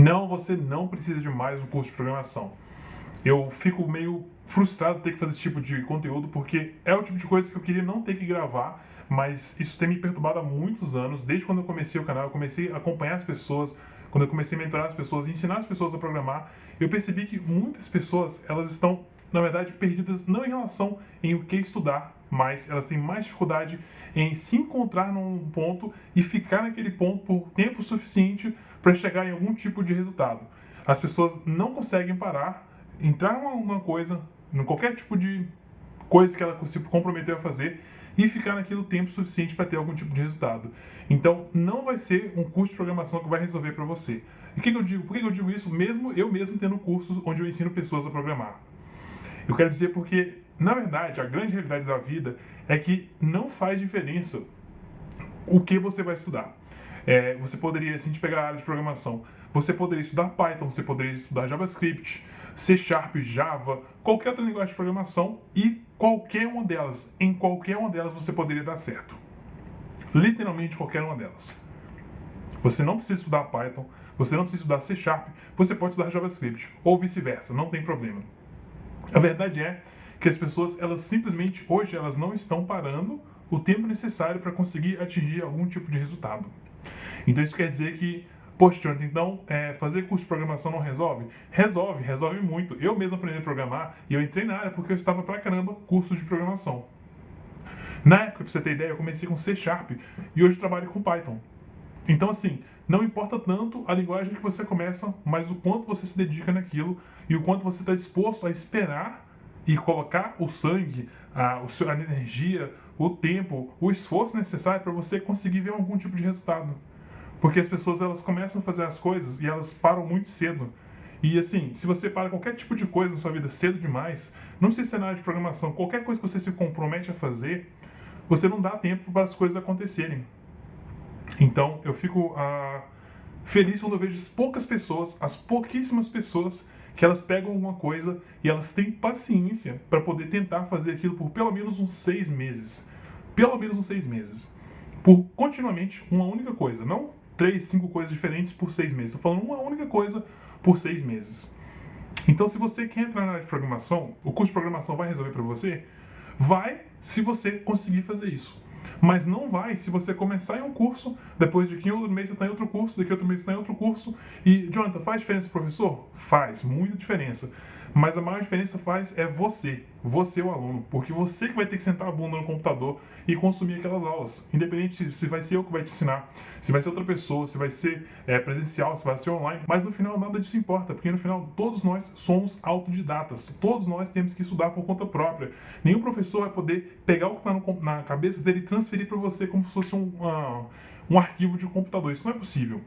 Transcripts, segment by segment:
Não, você não precisa de mais um curso de programação. Eu fico meio frustrado ter que fazer esse tipo de conteúdo porque é o tipo de coisa que eu queria não ter que gravar, mas isso tem me perturbado há muitos anos. Desde quando eu comecei o canal, eu comecei a acompanhar as pessoas, quando eu comecei a mentorar as pessoas, ensinar as pessoas a programar, eu percebi que muitas pessoas elas estão na verdade, perdidas não em relação em o que estudar, mas elas têm mais dificuldade em se encontrar num ponto e ficar naquele ponto por tempo suficiente para chegar em algum tipo de resultado. As pessoas não conseguem parar, entrar em alguma coisa, em qualquer tipo de coisa que ela se comprometeu a fazer e ficar naquele tempo suficiente para ter algum tipo de resultado. Então, não vai ser um curso de programação que vai resolver para você. E que, que eu digo? Por que eu digo isso? Mesmo eu mesmo tendo cursos onde eu ensino pessoas a programar. Eu quero dizer porque, na verdade, a grande realidade da vida é que não faz diferença o que você vai estudar. É, você poderia, se a gente pegar a área de programação, você poderia estudar Python, você poderia estudar JavaScript, C Sharp, Java, qualquer outra linguagem de programação e qualquer uma delas, em qualquer uma delas você poderia dar certo. Literalmente qualquer uma delas. Você não precisa estudar Python, você não precisa estudar C Sharp, você pode estudar JavaScript, ou vice-versa, não tem problema. A verdade é que as pessoas, elas simplesmente hoje elas não estão parando o tempo necessário para conseguir atingir algum tipo de resultado. Então isso quer dizer que, poxa, Jonathan, então é, fazer curso de programação não resolve? Resolve, resolve muito. Eu mesmo aprendi a programar e eu entrei na área porque eu estava pra caramba cursos de programação. Na época, pra você ter ideia, eu comecei com C Sharp e hoje trabalho com Python. Então, assim, não importa tanto a linguagem que você começa, mas o quanto você se dedica naquilo e o quanto você está disposto a esperar e colocar o sangue, a, a energia, o tempo, o esforço necessário para você conseguir ver algum tipo de resultado. Porque as pessoas elas começam a fazer as coisas e elas param muito cedo. E assim, se você para qualquer tipo de coisa na sua vida cedo demais, não precisa ser na área de programação, qualquer coisa que você se compromete a fazer, você não dá tempo para as coisas acontecerem. Então eu fico ah, feliz quando eu vejo as poucas pessoas, as pouquíssimas pessoas que elas pegam alguma coisa e elas têm paciência para poder tentar fazer aquilo por pelo menos uns seis meses. Pelo menos uns seis meses. Por continuamente uma única coisa. Não três, cinco coisas diferentes por seis meses. Estou falando uma única coisa por seis meses. Então, se você quer entrar na área de programação, o curso de programação vai resolver para você? Vai se você conseguir fazer isso. Mas não vai se você começar em um curso, depois de que outro mês você está em outro curso, daqui outro mês você está em outro curso. E, Jonathan, faz diferença, professor? Faz, muita diferença. Mas a maior diferença faz é você, você o aluno, porque você que vai ter que sentar a bunda no computador e consumir aquelas aulas. Independente se vai ser eu que vai te ensinar, se vai ser outra pessoa, se vai ser é, presencial, se vai ser online, mas no final nada disso importa, porque no final todos nós somos autodidatas, todos nós temos que estudar por conta própria. Nenhum professor vai poder pegar o que está na cabeça dele e transferir para você como se fosse um, uh, um arquivo de um computador. Isso não é possível.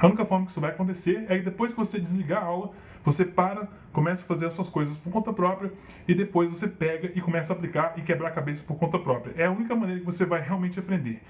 A única forma que isso vai acontecer é que depois que você desligar a aula, você para, começa a fazer as suas coisas por conta própria e depois você pega e começa a aplicar e quebrar a cabeça por conta própria. É a única maneira que você vai realmente aprender.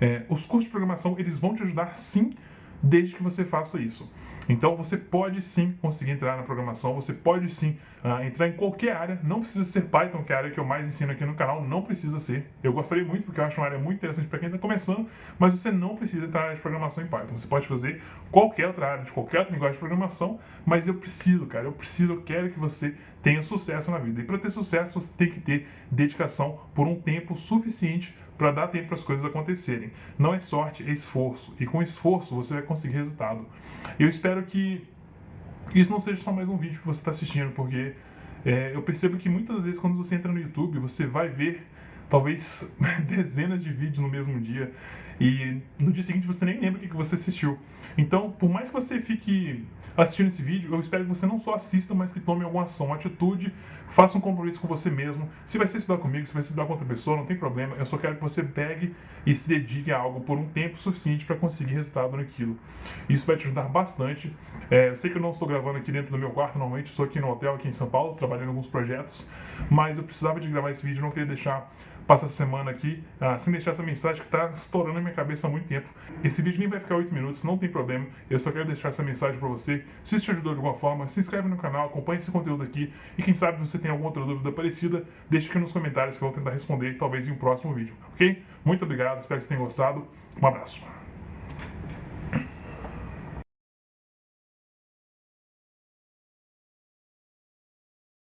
É, os cursos de programação eles vão te ajudar sim, desde que você faça isso. Então você pode sim conseguir entrar na programação, você pode sim uh, entrar em qualquer área, não precisa ser Python, que é a área que eu mais ensino aqui no canal, não precisa ser. Eu gostaria muito, porque eu acho uma área muito interessante para quem está começando, mas você não precisa entrar na área de programação em Python. Você pode fazer qualquer outra área, de qualquer outra linguagem de programação, mas eu preciso, cara, eu preciso, eu quero que você tenha sucesso na vida. E para ter sucesso, você tem que ter dedicação por um tempo suficiente para dar tempo para as coisas acontecerem. Não é sorte, é esforço. E com esforço você vai conseguir resultado. Eu espero que isso não seja só mais um vídeo que você está assistindo, porque é, eu percebo que muitas vezes quando você entra no YouTube, você vai ver talvez dezenas de vídeos no mesmo dia e no dia seguinte você nem lembra o que você assistiu. Então, por mais que você fique assistindo esse vídeo, eu espero que você não só assista, mas que tome alguma ação, uma atitude, faça um compromisso com você mesmo. Se vai ser estudar comigo, se vai estudar com outra pessoa, não tem problema. Eu só quero que você pegue e se dedique a algo por um tempo suficiente para conseguir resultado naquilo. Isso vai te ajudar bastante. É, eu sei que eu não estou gravando aqui dentro do meu quarto, normalmente estou aqui no hotel, aqui em São Paulo, trabalhando em alguns projetos, mas eu precisava de gravar esse vídeo, não queria deixar passar essa semana aqui ah, sem deixar essa mensagem que está estourando na minha cabeça há muito tempo. Esse vídeo nem vai ficar 8 minutos, não tem problema. Eu só quero deixar essa mensagem para você. Se isso te ajudou de alguma forma, se inscreve no canal, acompanhe esse conteúdo aqui. E quem sabe você tem alguma outra dúvida parecida, deixe aqui nos comentários que eu vou tentar responder, talvez em um próximo vídeo, ok? Muito obrigado, espero que vocês tenham gostado. Um abraço.